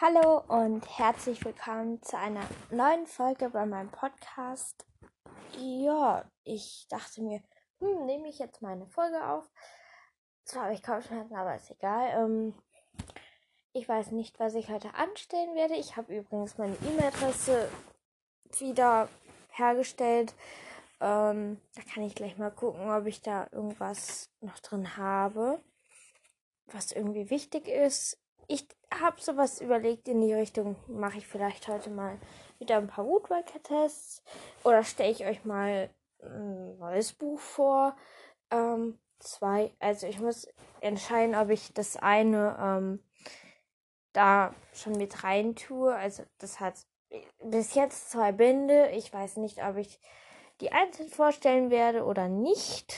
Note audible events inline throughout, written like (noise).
Hallo und herzlich willkommen zu einer neuen Folge bei meinem Podcast. Ja, ich dachte mir, hm, nehme ich jetzt meine Folge auf. Zwar habe ich Kopfschmerzen, aber ist egal. Ähm, ich weiß nicht, was ich heute anstellen werde. Ich habe übrigens meine E-Mail-Adresse wieder hergestellt. Ähm, da kann ich gleich mal gucken, ob ich da irgendwas noch drin habe, was irgendwie wichtig ist ich habe sowas überlegt in die Richtung, mache ich vielleicht heute mal wieder ein paar Woodworker-Tests oder stelle ich euch mal ein neues Buch vor. Ähm, zwei, also ich muss entscheiden, ob ich das eine ähm, da schon mit rein tue. Also das hat bis jetzt zwei Bände. Ich weiß nicht, ob ich die einzeln vorstellen werde oder nicht.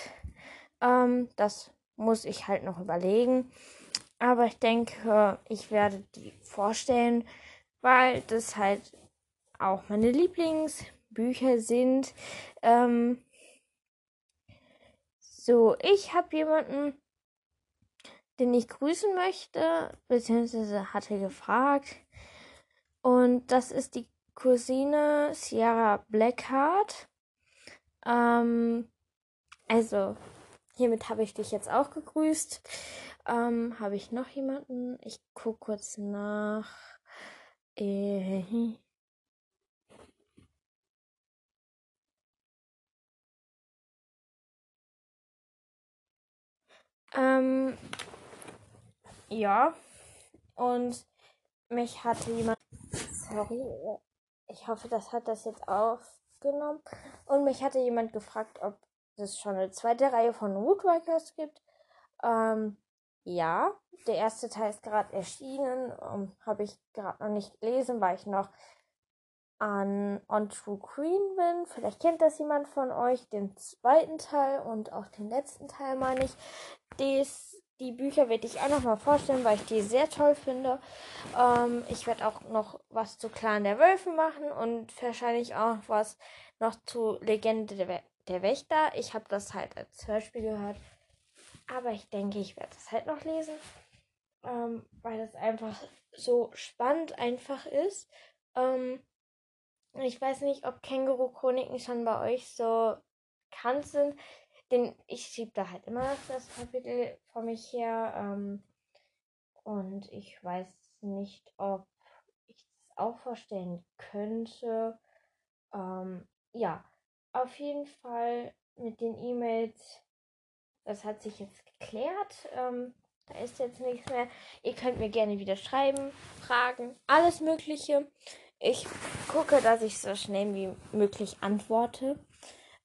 Ähm, das muss ich halt noch überlegen. Aber ich denke, ich werde die vorstellen, weil das halt auch meine Lieblingsbücher sind. Ähm, so, ich habe jemanden, den ich grüßen möchte, beziehungsweise hatte gefragt. Und das ist die Cousine Sierra Blackheart. Ähm, also, hiermit habe ich dich jetzt auch gegrüßt. Ähm, habe ich noch jemanden? Ich gucke kurz nach. Äh, ähm, ja. Und mich hatte jemand. Sorry. Ich hoffe, das hat das jetzt aufgenommen. Und mich hatte jemand gefragt, ob es schon eine zweite Reihe von Woodwalkers gibt. Ähm, ja, der erste Teil ist gerade erschienen. Um, ähm, Habe ich gerade noch nicht gelesen, weil ich noch an On True Queen bin. Vielleicht kennt das jemand von euch, den zweiten Teil und auch den letzten Teil, meine ich. Des, die Bücher werde ich auch noch mal vorstellen, weil ich die sehr toll finde. Ähm, ich werde auch noch was zu Clan der Wölfe machen und wahrscheinlich auch was noch zu Legende der, der Wächter. Ich habe das halt als Hörspiel gehört. Aber ich denke, ich werde es halt noch lesen, ähm, weil das einfach so spannend einfach ist. Ähm, ich weiß nicht, ob Känguru-Chroniken schon bei euch so bekannt sind. Denn ich schiebe da halt immer das Kapitel vor mich her. Ähm, und ich weiß nicht, ob ich es auch vorstellen könnte. Ähm, ja, auf jeden Fall mit den E-Mails das hat sich jetzt geklärt. Ähm, da ist jetzt nichts mehr. Ihr könnt mir gerne wieder schreiben, fragen, alles Mögliche. Ich gucke, dass ich so schnell wie möglich antworte.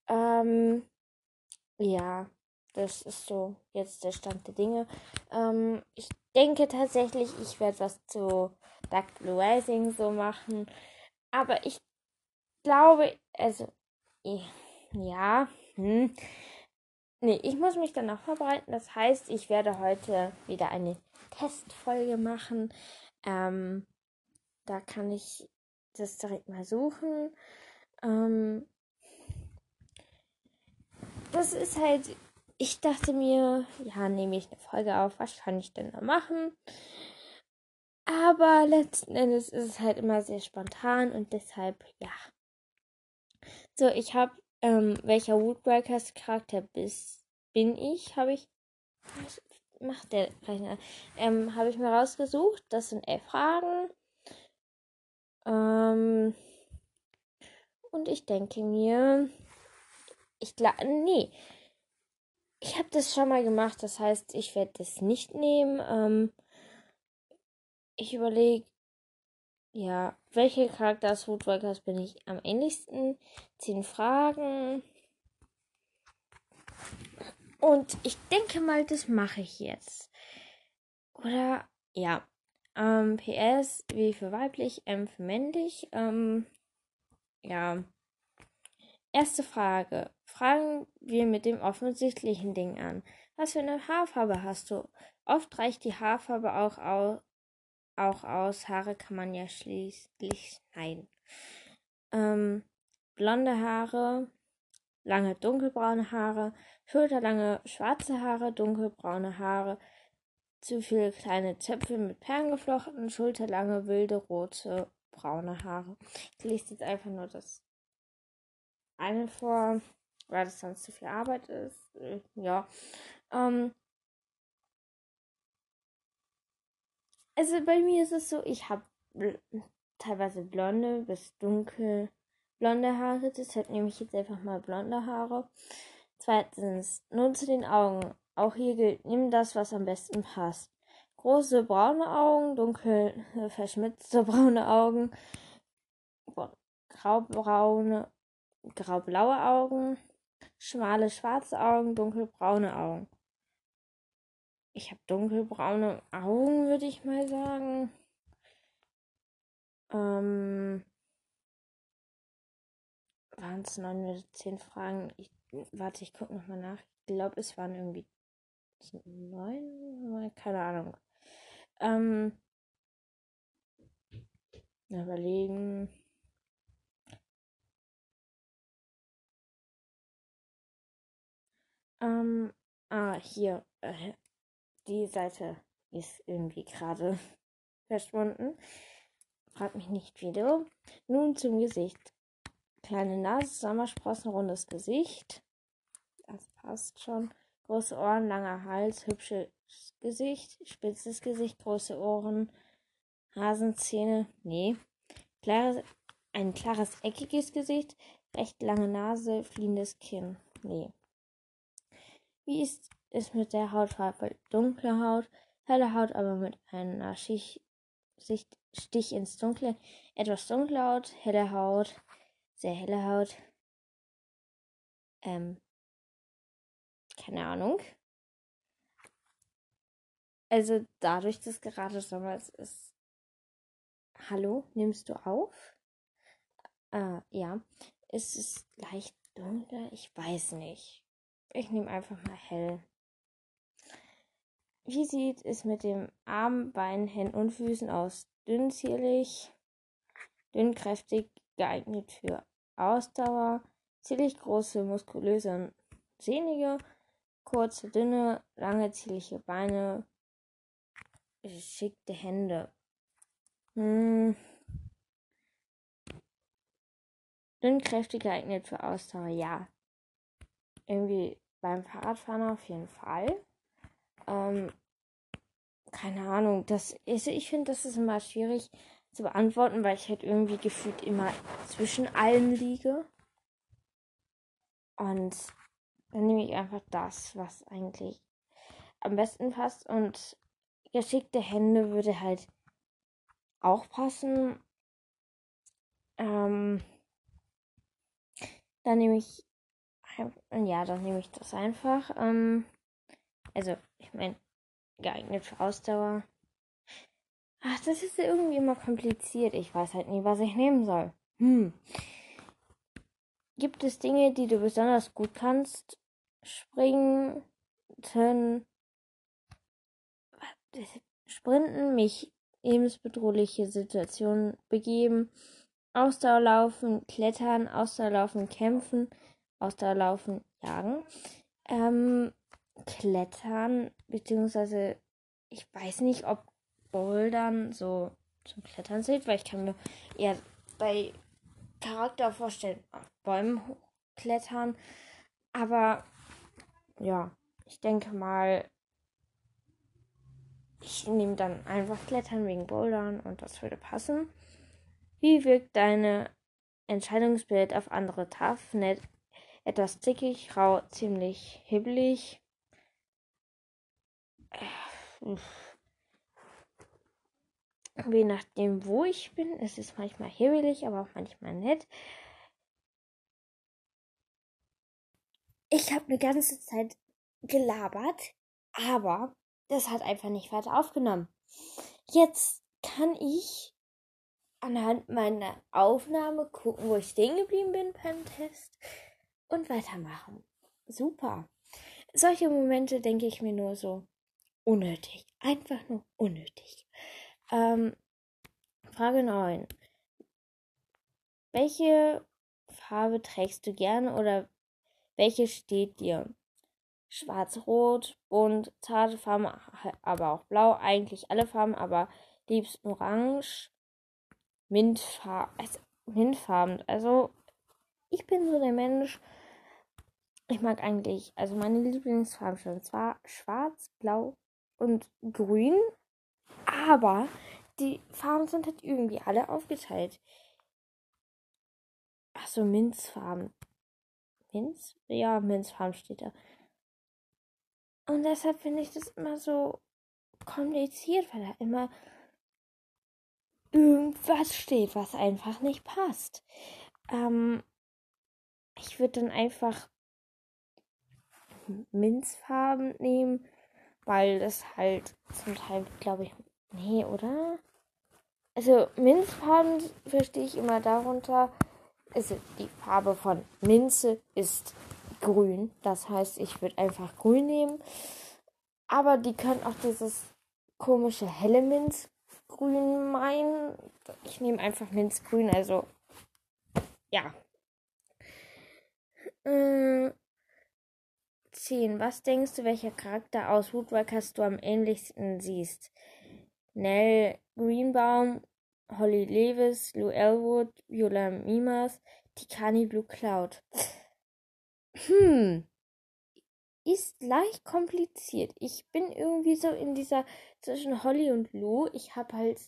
Ähm, ja, das ist so jetzt der Stand der Dinge. Ähm, ich denke tatsächlich, ich werde was zu Dark Blue Rising so machen. Aber ich glaube, also, ja, hm, Nee, ich muss mich dann noch vorbereiten. Das heißt, ich werde heute wieder eine Testfolge machen. Ähm, da kann ich das direkt mal suchen. Ähm, das ist halt, ich dachte mir, ja, nehme ich eine Folge auf, was kann ich denn da machen? Aber letzten Endes ist es halt immer sehr spontan und deshalb, ja. So, ich habe ähm, welcher Woodbreakers Charakter bist, bin ich, habe ich. Was macht der Rechner? Ähm, habe ich mir rausgesucht. Das sind elf Fragen. Ähm, und ich denke mir, ich glaube, nee. Ich habe das schon mal gemacht, das heißt, ich werde das nicht nehmen. Ähm, ich überlege, ja, welche Charakter des Woodworkers bin ich am ähnlichsten? Zehn Fragen. Und ich denke mal, das mache ich jetzt. Oder ja. Ähm, PS, wie für weiblich, M für männlich. Ähm, ja. Erste Frage. Fragen wir mit dem offensichtlichen Ding an. Was für eine Haarfarbe hast du? Oft reicht die Haarfarbe auch, au auch aus. Haare kann man ja schließlich schneiden. Ähm, blonde Haare, lange dunkelbraune Haare, schulterlange schwarze Haare, dunkelbraune Haare, zu viele kleine Zöpfe mit Perlen geflochten, schulterlange, wilde, rote, braune Haare. Ich lese jetzt einfach nur das eine vor, weil das sonst zu viel Arbeit ist. Äh, ja. Ähm, also bei mir ist es so, ich habe teilweise blonde bis dunkel blonde Haare. Deshalb nehme ich jetzt einfach mal blonde Haare. Zweitens, nur zu den Augen. Auch hier gilt, nimm das, was am besten passt. Große braune Augen, dunkel verschmitzte (laughs) braune Augen, graubraune, graublaue Augen, schmale schwarze Augen, dunkelbraune Augen. Ich habe dunkelbraune Augen, würde ich mal sagen. Ähm, waren es neun oder zehn Fragen? Ich, warte, ich gucke nochmal nach. Ich glaube, es waren irgendwie neun, keine Ahnung. Ähm, überlegen. Ähm, ah, hier. Äh, die Seite ist irgendwie gerade (laughs) verschwunden. Frag mich nicht wieder. Nun zum Gesicht. Kleine Nase, Sommersprossen, rundes Gesicht. Das passt schon. Große Ohren, langer Hals, hübsches Gesicht, spitzes Gesicht, große Ohren, Hasenzähne. Nee. Klares, ein klares, eckiges Gesicht, recht lange Nase, fliehendes Kinn. Nee. Wie ist es mit der Hautfarbe? Dunkle Haut, helle Haut, aber mit einer Schicht, Sicht, Stich ins Dunkle. Etwas dunkle Haut, helle Haut, sehr helle Haut. Ähm, keine Ahnung. Also dadurch, dass gerade Sommer ist. Hallo, nimmst du auf? Äh, ja. Ist es leicht dunkler? Ich weiß nicht. Ich nehme einfach mal hell. Wie sieht es mit dem Arm, Beinen, Händen und Füßen aus? Dünn, zierlich, dünn, kräftig, geeignet für Ausdauer, zierlich große, muskulöse und sehnige, kurze, dünne, lange, zierliche Beine, geschickte Hände. Hm. Dünn, kräftig, geeignet für Ausdauer, ja. Irgendwie beim Fahrradfahren auf jeden Fall. Ähm, keine Ahnung, das ist, ich finde, das ist immer schwierig zu beantworten, weil ich halt irgendwie gefühlt immer zwischen allen liege. Und dann nehme ich einfach das, was eigentlich am besten passt. Und geschickte Hände würde halt auch passen. Ähm, dann nehme ich ja, dann nehme ich das einfach. Ähm, also, ich meine, geeignet für Ausdauer. Ach, das ist irgendwie immer kompliziert. Ich weiß halt nie, was ich nehmen soll. Hm. Gibt es Dinge, die du besonders gut kannst? Springen, sprinten, mich lebensbedrohliche Situationen begeben, Ausdauerlaufen, klettern, Ausdauerlaufen, kämpfen, Ausdauerlaufen, jagen, ähm, klettern, beziehungsweise ich weiß nicht, ob Bouldern so zum Klettern zählt, weil ich kann mir eher bei Charakter vorstellen, auf Bäumen hochklettern, aber ja, ich denke mal, ich nehme dann einfach Klettern wegen Bouldern und das würde passen. Wie wirkt deine Entscheidungsbild auf andere tough, etwas zickig, rau, ziemlich hibbelig? Je nachdem, wo ich bin, ist es manchmal hibbelig, aber auch manchmal nett. Ich habe eine ganze Zeit gelabert, aber das hat einfach nicht weiter aufgenommen. Jetzt kann ich anhand meiner Aufnahme gucken, wo ich stehen geblieben bin beim Test und weitermachen. Super. Solche Momente denke ich mir nur so unnötig. Einfach nur unnötig. Ähm, Frage 9. Welche Farbe trägst du gerne oder welche steht dir? schwarz-rot, bunt, zarte Farben, aber auch blau, eigentlich alle Farben, aber liebst orange, Mintfarben, also Mintfarben. Also ich bin so der Mensch, ich mag eigentlich, also meine Lieblingsfarben schon zwar schwarz, blau und grün, aber die Farben sind halt irgendwie alle aufgeteilt. Achso, Minzfarben. Minz? Ja, Minzfarben steht da. Und deshalb finde ich das immer so kompliziert, weil da immer irgendwas steht, was einfach nicht passt. Ähm, ich würde dann einfach Minzfarben nehmen, weil das halt zum Teil, glaube ich, nee, oder? Also Minzfarben verstehe ich immer darunter, also die Farbe von Minze ist grün. Das heißt, ich würde einfach grün nehmen. Aber die können auch dieses komische helle Minzgrün meinen. Ich nehme einfach Minzgrün, also ja. Äh, 10. Was denkst du, welcher Charakter aus Woodwalkers du am ähnlichsten siehst? Nell Greenbaum, Holly Lewis, Lou Elwood, Viola Mimas, Tikani Blue Cloud. Hm. Ist leicht kompliziert. Ich bin irgendwie so in dieser zwischen Holly und Lou. Ich habe halt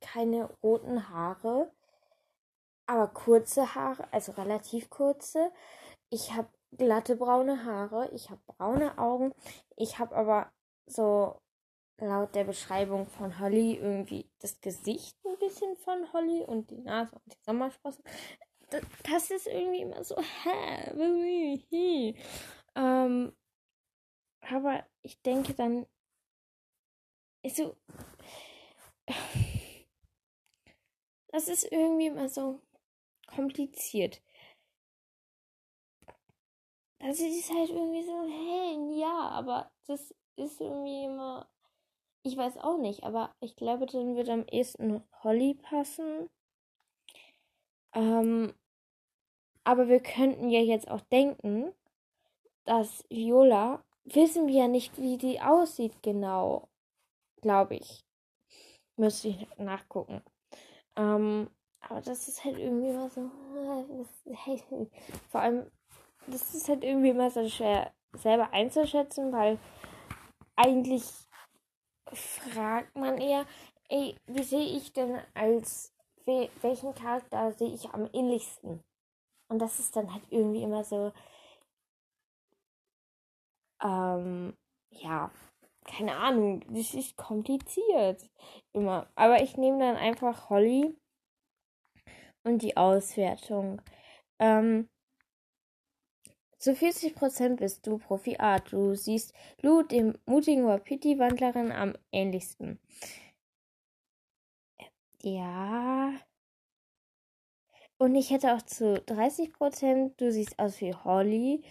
keine roten Haare, aber kurze Haare, also relativ kurze. Ich habe glatte braune Haare, ich habe braune Augen, ich habe aber so laut der Beschreibung von Holly irgendwie das Gesicht ein bisschen von Holly und die Nase und die Sommersprossen. Das, das ist irgendwie immer so, hä? Ähm, aber ich denke dann, ist so, das ist irgendwie immer so kompliziert. Das ist halt irgendwie so, hey, ja, aber das ist irgendwie immer ich weiß auch nicht, aber ich glaube, dann wird am ehesten Holly passen. Ähm, aber wir könnten ja jetzt auch denken, dass Viola, wissen wir ja nicht, wie die aussieht genau, glaube ich. Müsste ich nachgucken. Ähm, aber das ist halt irgendwie immer so. (laughs) Vor allem, das ist halt irgendwie immer so schwer selber einzuschätzen, weil eigentlich fragt man eher, ey, wie sehe ich denn als, welchen Charakter sehe ich am ähnlichsten? Und das ist dann halt irgendwie immer so, ähm, ja, keine Ahnung, das ist kompliziert. Immer. Aber ich nehme dann einfach Holly und die Auswertung. Ähm, zu 40% bist du Profi Art. Du siehst Lu, dem mutigen Wapiti-Wandlerin, am ähnlichsten. Ja. Und ich hätte auch zu 30% du siehst aus wie Holly,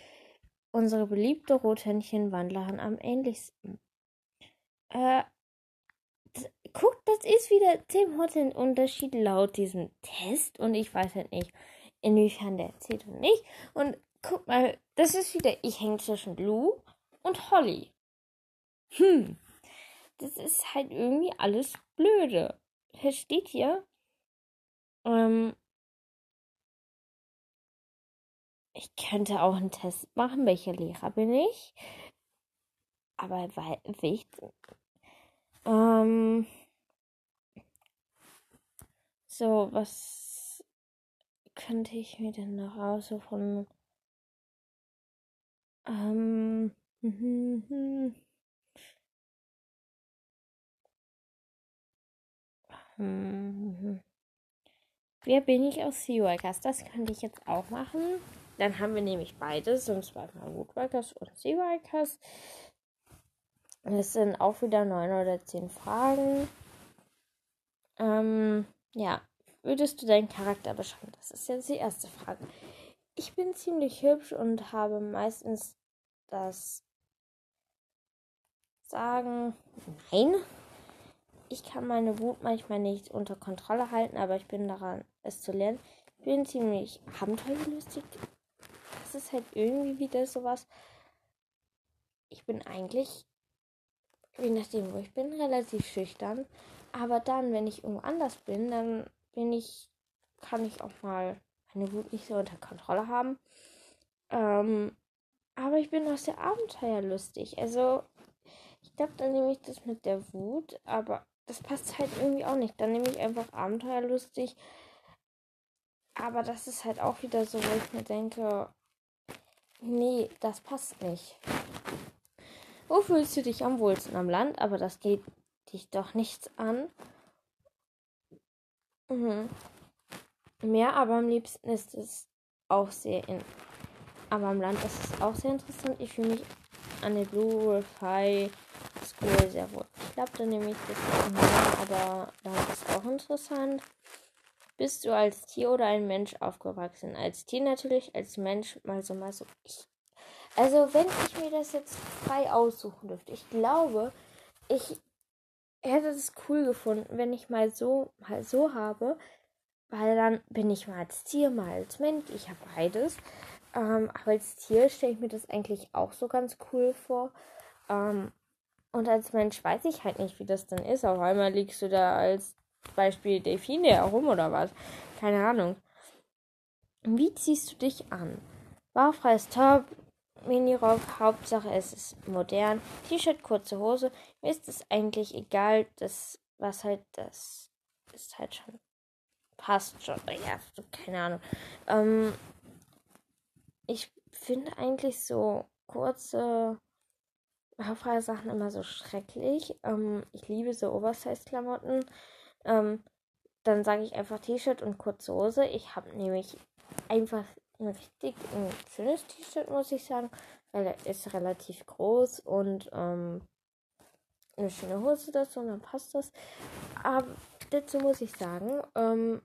unsere beliebte Rothändchen-Wandlerin, am ähnlichsten. Äh, guck, das ist wieder 10 Unterschied laut diesem Test und ich weiß halt nicht, inwiefern der zählt und nicht. Und guck mal, das ist wieder, ich hänge zwischen Lou und Holly. Hm, das ist halt irgendwie alles blöde. Versteht ihr? Ähm, ich könnte auch einen Test machen, welcher Lehrer bin ich. Aber weil wichtig. Ähm, so, was könnte ich mir denn noch aussuchen? Ähm. Hm. Wer bin ich aus Seaworkers? Das könnte ich jetzt auch machen. Dann haben wir nämlich beides, und zwar mal Woodworkers und Seaworkers. Es sind auch wieder neun oder zehn Fragen. Ähm, ja, würdest du deinen Charakter beschreiben? Das ist jetzt die erste Frage. Ich bin ziemlich hübsch und habe meistens das Sagen, nein. Ich kann meine Wut manchmal nicht unter Kontrolle halten, aber ich bin daran, es zu lernen. Ich bin ziemlich abenteuerlustig. Das ist halt irgendwie wieder sowas. ich bin eigentlich, je nachdem, wo ich bin, relativ schüchtern. Aber dann, wenn ich irgendwo anders bin, dann bin ich, kann ich auch mal meine Wut nicht so unter Kontrolle haben. Ähm, aber ich bin auch sehr abenteuerlustig. Also, ich glaube, dann nehme ich das mit der Wut, aber das passt halt irgendwie auch nicht. Dann nehme ich einfach abenteuerlustig. Aber das ist halt auch wieder so, wo ich mir denke, nee, das passt nicht. Wo fühlst du dich am wohlsten am Land? Aber das geht dich doch nichts an. Mhm. Mehr, aber am liebsten ist es auch sehr in. Aber am Land ist es auch sehr interessant. Ich fühle mich an der Blue Fi School sehr wohl. Ich glaube, dann nehme ich das mehr, aber Land ist auch interessant. Bist du als Tier oder ein Mensch aufgewachsen? Als Tier natürlich, als Mensch mal so, mal so. Ich, also, wenn ich mir das jetzt frei aussuchen dürfte, ich glaube, ich hätte es cool gefunden, wenn ich mal so, mal so habe, weil dann bin ich mal als Tier, mal als Mensch. Ich habe beides. Ähm, aber als Tier stelle ich mir das eigentlich auch so ganz cool vor. Ähm, und als Mensch weiß ich halt nicht, wie das dann ist. Auf einmal liegst du da als Beispiel Delfine herum oder was. Keine Ahnung. Wie ziehst du dich an? Bauchfreies Top, Minirock, Hauptsache es ist modern. T-Shirt, kurze Hose. Mir ist es eigentlich egal, das, was halt, das ist halt schon, passt schon. Ja, keine Ahnung. Ähm, ich finde eigentlich so kurze, haarfreie Sachen immer so schrecklich. Ähm, ich liebe so Oversize-Klamotten. Ähm, dann sage ich einfach T-Shirt und kurze Hose. Ich habe nämlich einfach ein richtig ein schönes T-Shirt, muss ich sagen, weil er ist relativ groß und ähm, eine schöne Hose dazu und dann passt das. Aber dazu muss ich sagen, ähm,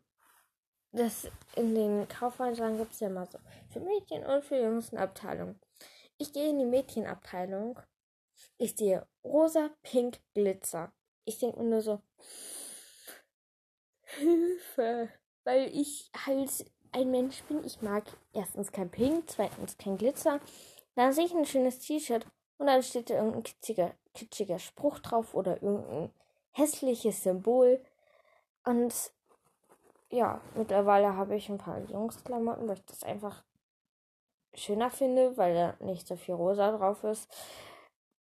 dass in den Kaufhäusern gibt es ja immer so für Mädchen und für Jungs eine Abteilung. Ich gehe in die Mädchenabteilung. Ich sehe rosa, pink, Glitzer. Ich denke mir nur so, Hilfe. Weil ich halt ein Mensch bin. Ich mag erstens kein Pink, zweitens kein Glitzer. Dann sehe ich ein schönes T-Shirt und dann steht da irgendein kitziger, kitschiger Spruch drauf oder irgendein hässliches Symbol. Und ja, mittlerweile habe ich ein paar Jungsklamotten, weil ich das einfach schöner finde, weil da nicht so viel rosa drauf ist.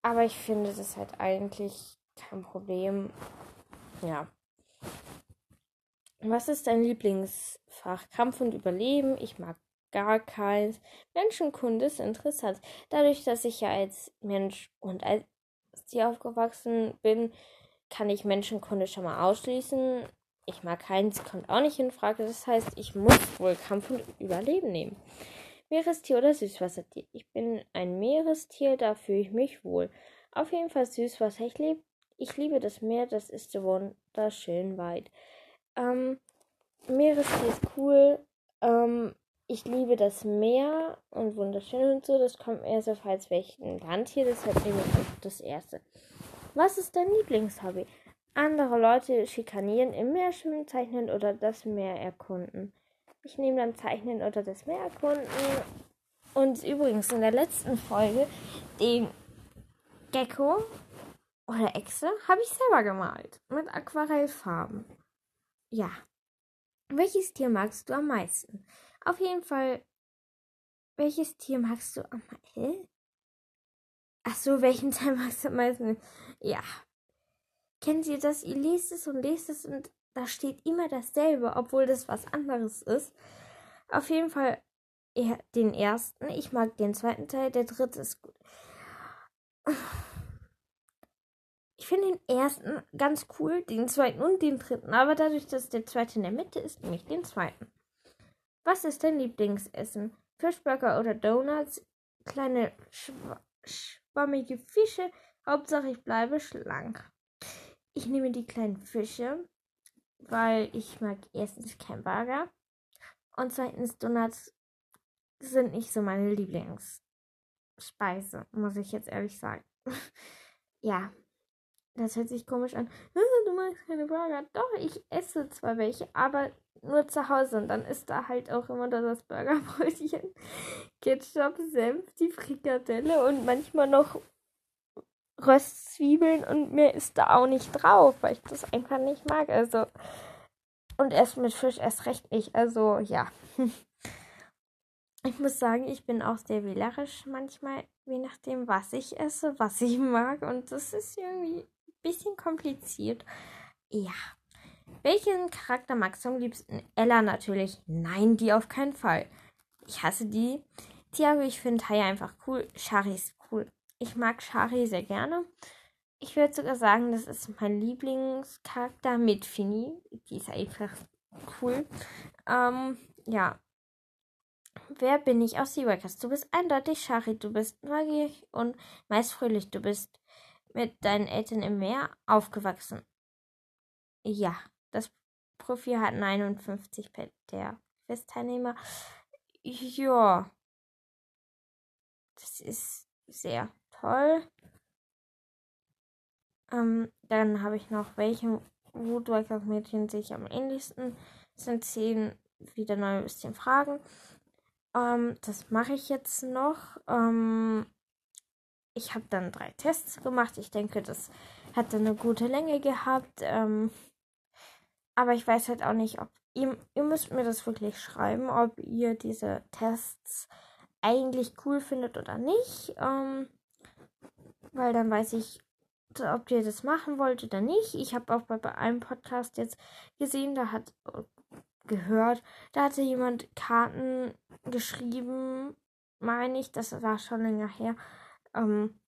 Aber ich finde das halt eigentlich kein Problem. Ja. Was ist dein Lieblingsfach? Kampf und Überleben? Ich mag gar keins. Menschenkunde ist interessant. Dadurch, dass ich ja als Mensch und als Tier aufgewachsen bin, kann ich Menschenkunde schon mal ausschließen. Ich mag keins, kommt auch nicht in Frage. Das heißt, ich muss wohl Kampf und Überleben nehmen. Meerestier oder Süßwassertier? Ich bin ein Meerestier, da fühle ich mich wohl. Auf jeden Fall Süßwasser. Ich, lieb, ich liebe das Meer, das ist so wunderschön weit. Ähm, Meerestier ist cool. Ähm, ich liebe das Meer und wunderschön und so. Das kommt mir so falls welchen Land hier. Deshalb nehme ich das erste. Was ist dein Lieblingshobby? Andere Leute schikanieren, im Meer schwimmen, zeichnen oder das Meer erkunden. Ich nehme dann Zeichnen oder das Meer erkunden. Und übrigens in der letzten Folge den Gecko oder Echse habe ich selber gemalt mit Aquarellfarben ja. Welches Tier magst du am meisten? Auf jeden Fall, welches Tier magst du am meisten? Ach so, welchen Teil magst du am meisten? Ja. Kennt ihr das? Ihr lest es und lest es und da steht immer dasselbe, obwohl das was anderes ist. Auf jeden Fall den ersten. Ich mag den zweiten Teil. Der dritte ist gut. Ich finde den ersten ganz cool, den zweiten und den dritten. Aber dadurch, dass der zweite in der Mitte ist, nehme ich den zweiten. Was ist dein Lieblingsessen? Fischburger oder Donuts? Kleine schw schwammige Fische. Hauptsache ich bleibe schlank. Ich nehme die kleinen Fische, weil ich mag erstens kein Burger und zweitens Donuts sind nicht so meine Lieblingsspeise, muss ich jetzt ehrlich sagen. (laughs) ja, das hört sich komisch an. (laughs) Du magst keine Burger. Doch, ich esse zwar welche, aber nur zu Hause. Und dann ist da halt auch immer das Burgerbrötchen, (laughs) Ketchup, Senf, die Frikadelle und manchmal noch Röstzwiebeln und mehr ist da auch nicht drauf, weil ich das einfach nicht mag. Also. Und erst mit Fisch erst recht nicht. Also, ja. (laughs) Ich muss sagen, ich bin auch sehr wählerisch manchmal, je nachdem, was ich esse, was ich mag. Und das ist irgendwie ein bisschen kompliziert. Ja. Welchen Charakter magst du am liebsten? Ella natürlich. Nein, die auf keinen Fall. Ich hasse die. Tiago, ich finde Haya einfach cool. Shari ist cool. Ich mag Shari sehr gerne. Ich würde sogar sagen, das ist mein Lieblingscharakter mit Fini. Die ist einfach cool. Ähm, ja, Wer bin ich aus Seaworkers? Du bist eindeutig Shari, du bist neugierig und meist fröhlich. Du bist mit deinen Eltern im Meer aufgewachsen. Ja, das Profil hat 59 der Questteilnehmer. Ja, das ist sehr toll. Ähm, dann habe ich noch, welche Woodworker-Mädchen sich am ähnlichsten sind. Zehn wieder neu ein bisschen Fragen. Ähm, das mache ich jetzt noch. Ähm, ich habe dann drei Tests gemacht. Ich denke, das hat dann eine gute Länge gehabt. Ähm, aber ich weiß halt auch nicht, ob ihr, ihr müsst mir das wirklich schreiben, ob ihr diese Tests eigentlich cool findet oder nicht. Ähm, weil dann weiß ich, ob ihr das machen wollt oder nicht. Ich habe auch bei, bei einem Podcast jetzt gesehen, da hat gehört. Da hatte jemand Karten geschrieben, meine ich, das war schon länger her, ähm,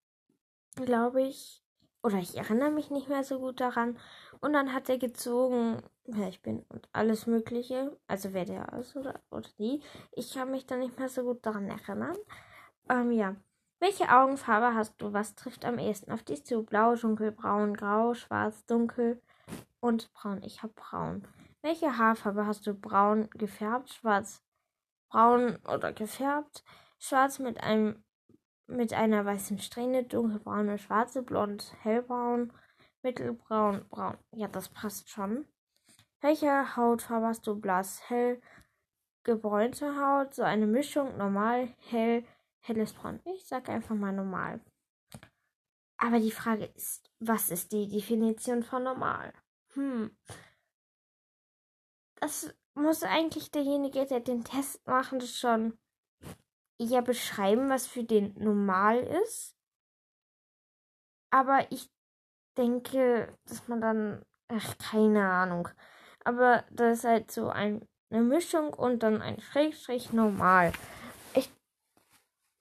glaube ich. Oder ich erinnere mich nicht mehr so gut daran. Und dann hat er gezogen, wer ich bin und alles Mögliche. Also wer der ist oder, oder die. Ich kann mich da nicht mehr so gut daran erinnern. Ähm, ja. Welche Augenfarbe hast du? Was trifft am ehesten auf dich zu? Blau, dunkelbraun, grau, schwarz, dunkel und braun. Ich habe braun. Welche Haarfarbe hast du? Braun gefärbt, schwarz, braun oder gefärbt, schwarz mit einem mit einer weißen Strähne, dunkelbraune, schwarze, blond, hellbraun, mittelbraun, braun. Ja, das passt schon. Welche Hautfarbe hast du? Blass, hell, gebräunte Haut, so eine Mischung, normal, hell, helles Braun. Ich sag einfach mal normal. Aber die Frage ist, was ist die Definition von normal? Hm, das muss eigentlich derjenige, der den Test macht, schon eher beschreiben, was für den normal ist. Aber ich denke, dass man dann, ach, keine Ahnung. Aber das ist halt so ein, eine Mischung und dann ein Schrägstrich normal.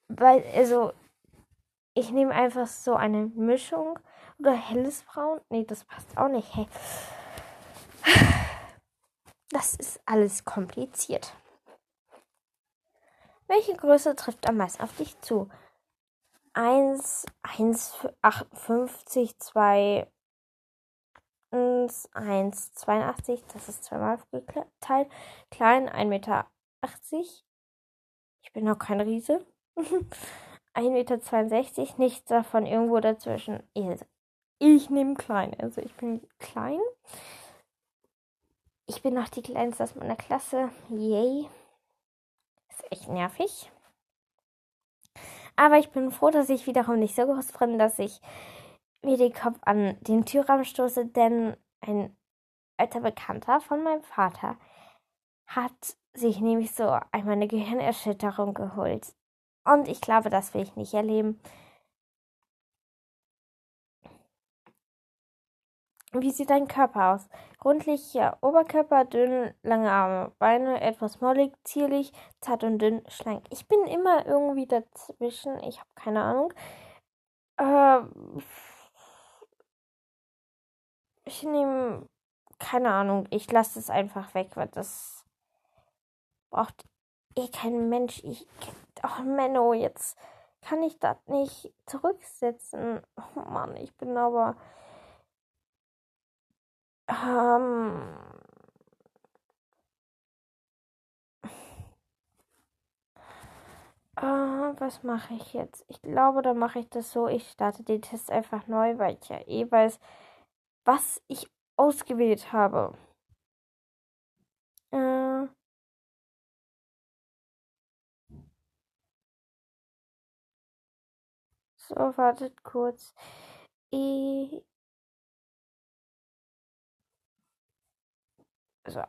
Weil, also, ich nehme einfach so eine Mischung oder helles Braun. Nee, das passt auch nicht. Hey. Das ist alles kompliziert. Welche Größe trifft am meisten auf dich zu? 1, 1, 58, 2, 1, 82, das ist zweimal geteilt. Klein, 1,80 Meter. Ich bin noch kein Riese. 1,62 Meter, nichts davon irgendwo dazwischen. Ich nehme klein, also ich bin klein. Ich bin noch die Kleinste aus meiner Klasse. Yay. Ist echt nervig. Aber ich bin froh, dass ich wiederum nicht so groß bin, dass ich mir den Kopf an den Türrahmen stoße, denn ein alter Bekannter von meinem Vater hat sich nämlich so einmal eine Gehirnerschütterung geholt. Und ich glaube, das will ich nicht erleben. Wie sieht dein Körper aus? Rundlicher Oberkörper, dünn, lange Arme, Beine, etwas mollig, zierlich, zart und dünn, schlank. Ich bin immer irgendwie dazwischen. Ich habe keine Ahnung. Äh, ich nehme keine Ahnung. Ich lasse es einfach weg, weil das braucht eh kein Mensch. Ich, oh Menno, jetzt kann ich das nicht zurücksetzen. Oh Mann, ich bin aber ähm, äh, was mache ich jetzt? Ich glaube, da mache ich das so. Ich starte den Test einfach neu, weil ich ja eh weiß, was ich ausgewählt habe. Äh, so, wartet kurz. E so.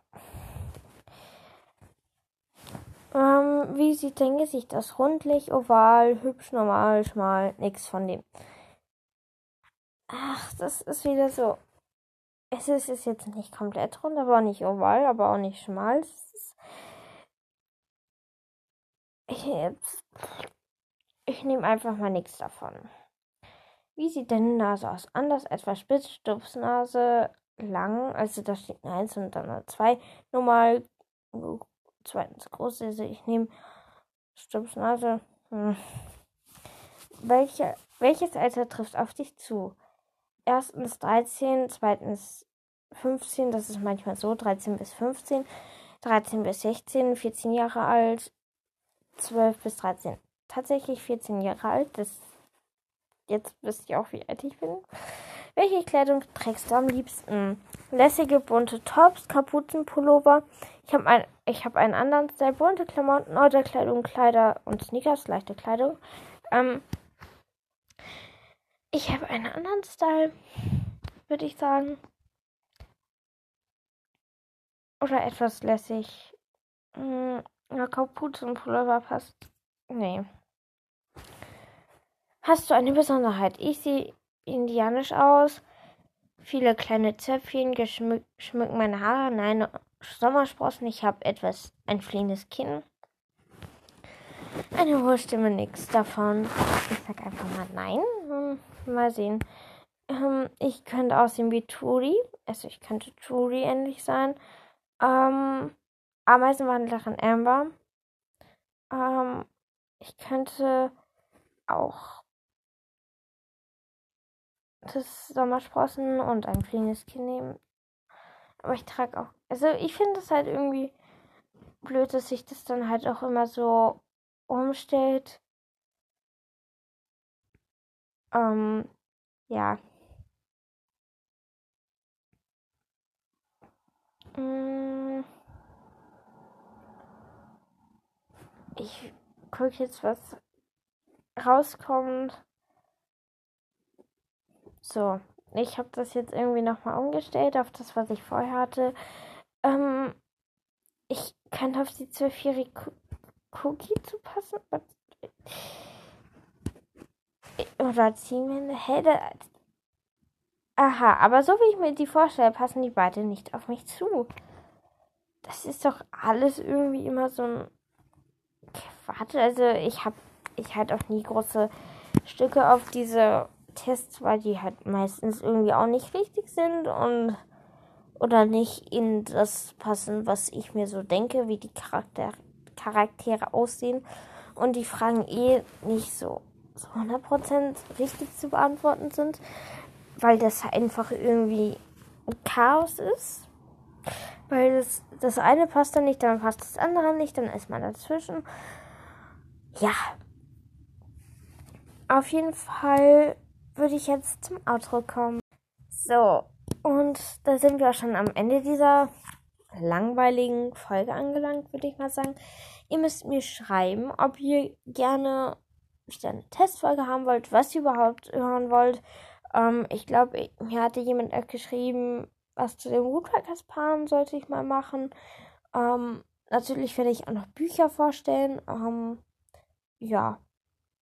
Ähm, wie sieht dein Gesicht aus? Rundlich, oval, hübsch, normal, schmal, nix von dem. Ach, das ist wieder so. Es ist, ist jetzt nicht komplett rund, aber auch nicht oval, aber auch nicht schmal. ich, ich nehme einfach mal nichts davon. Wie sieht deine Nase aus? Anders, etwas spitz, Stupsnase, lang, also da steht eine 1 und dann eine 2. Normal, zweitens groß, also ich nehme Stupsnase. Hm. Welche, welches Alter trifft auf dich zu? Erstens 13, zweitens 15, das ist manchmal so, 13 bis 15, 13 bis 16, 14 Jahre alt, 12 bis 13. Tatsächlich 14 Jahre alt, das jetzt wisst ihr auch, wie alt ich bin. Welche Kleidung trägst du am liebsten? Lässige bunte Tops, Kapuzenpullover. Ich habe ein, habe einen anderen Style, bunte Klamotten, oder Kleidung, Kleider und Sneakers, leichte Kleidung. Ähm, ich habe einen anderen Style, würde ich sagen. Oder etwas lässig. Hm, Kapuzenpullover passt. Nee. Hast du eine Besonderheit? Ich sehe indianisch aus. Viele kleine Zöpfchen schmücken meine Haare. Nein, Sommersprossen. Ich habe etwas ein fliehendes Kinn. Eine hohe Stimme, nix davon. Ich sag einfach mal nein. Hm, mal sehen. Ähm, ich könnte aussehen wie Turi. Also ich könnte Turi ähnlich sein. Ähm, Ameisenwandlerin Amber. Ähm, ich könnte auch das Sommersprossen und ein fliegendes Kind nehmen. Aber ich trage auch. Also ich finde es halt irgendwie blöd, dass sich das dann halt auch immer so umstellt. Ähm, ja. Mm. Ich gucke jetzt, was rauskommt. So, ich habe das jetzt irgendwie nochmal umgestellt auf das, was ich vorher hatte. Ähm, ich kann auf die zwölfjährige Cookie zupassen. Oder ziehen wir eine helle. Aha, aber so wie ich mir die vorstelle, passen die beide nicht auf mich zu. Das ist doch alles irgendwie immer so ein Quatsch. Also ich habe ich halt auch nie große Stücke auf diese Tests, weil die halt meistens irgendwie auch nicht richtig sind und oder nicht in das passen, was ich mir so denke, wie die Charakter Charaktere aussehen und die Fragen eh nicht so, so 100% richtig zu beantworten sind, weil das einfach irgendwie ein Chaos ist. Weil das, das eine passt dann nicht, dann passt das andere nicht, dann ist man dazwischen. Ja. Auf jeden Fall würde ich jetzt zum Outro kommen. So, und da sind wir auch schon am Ende dieser langweiligen Folge angelangt, würde ich mal sagen. Ihr müsst mir schreiben, ob ihr gerne eine Testfolge haben wollt, was ihr überhaupt hören wollt. Ähm, ich glaube, mir hatte jemand geschrieben, was zu den Woodpeckers-Paaren sollte ich mal machen. Ähm, natürlich werde ich auch noch Bücher vorstellen. Ähm, ja,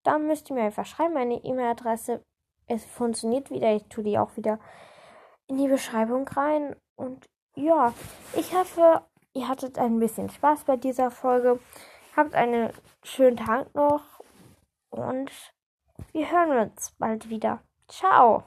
dann müsst ihr mir einfach schreiben. Meine E-Mail-Adresse es funktioniert wieder. Ich tue die auch wieder in die Beschreibung rein. Und ja, ich hoffe, ihr hattet ein bisschen Spaß bei dieser Folge. Habt einen schönen Tag noch und wir hören uns bald wieder. Ciao.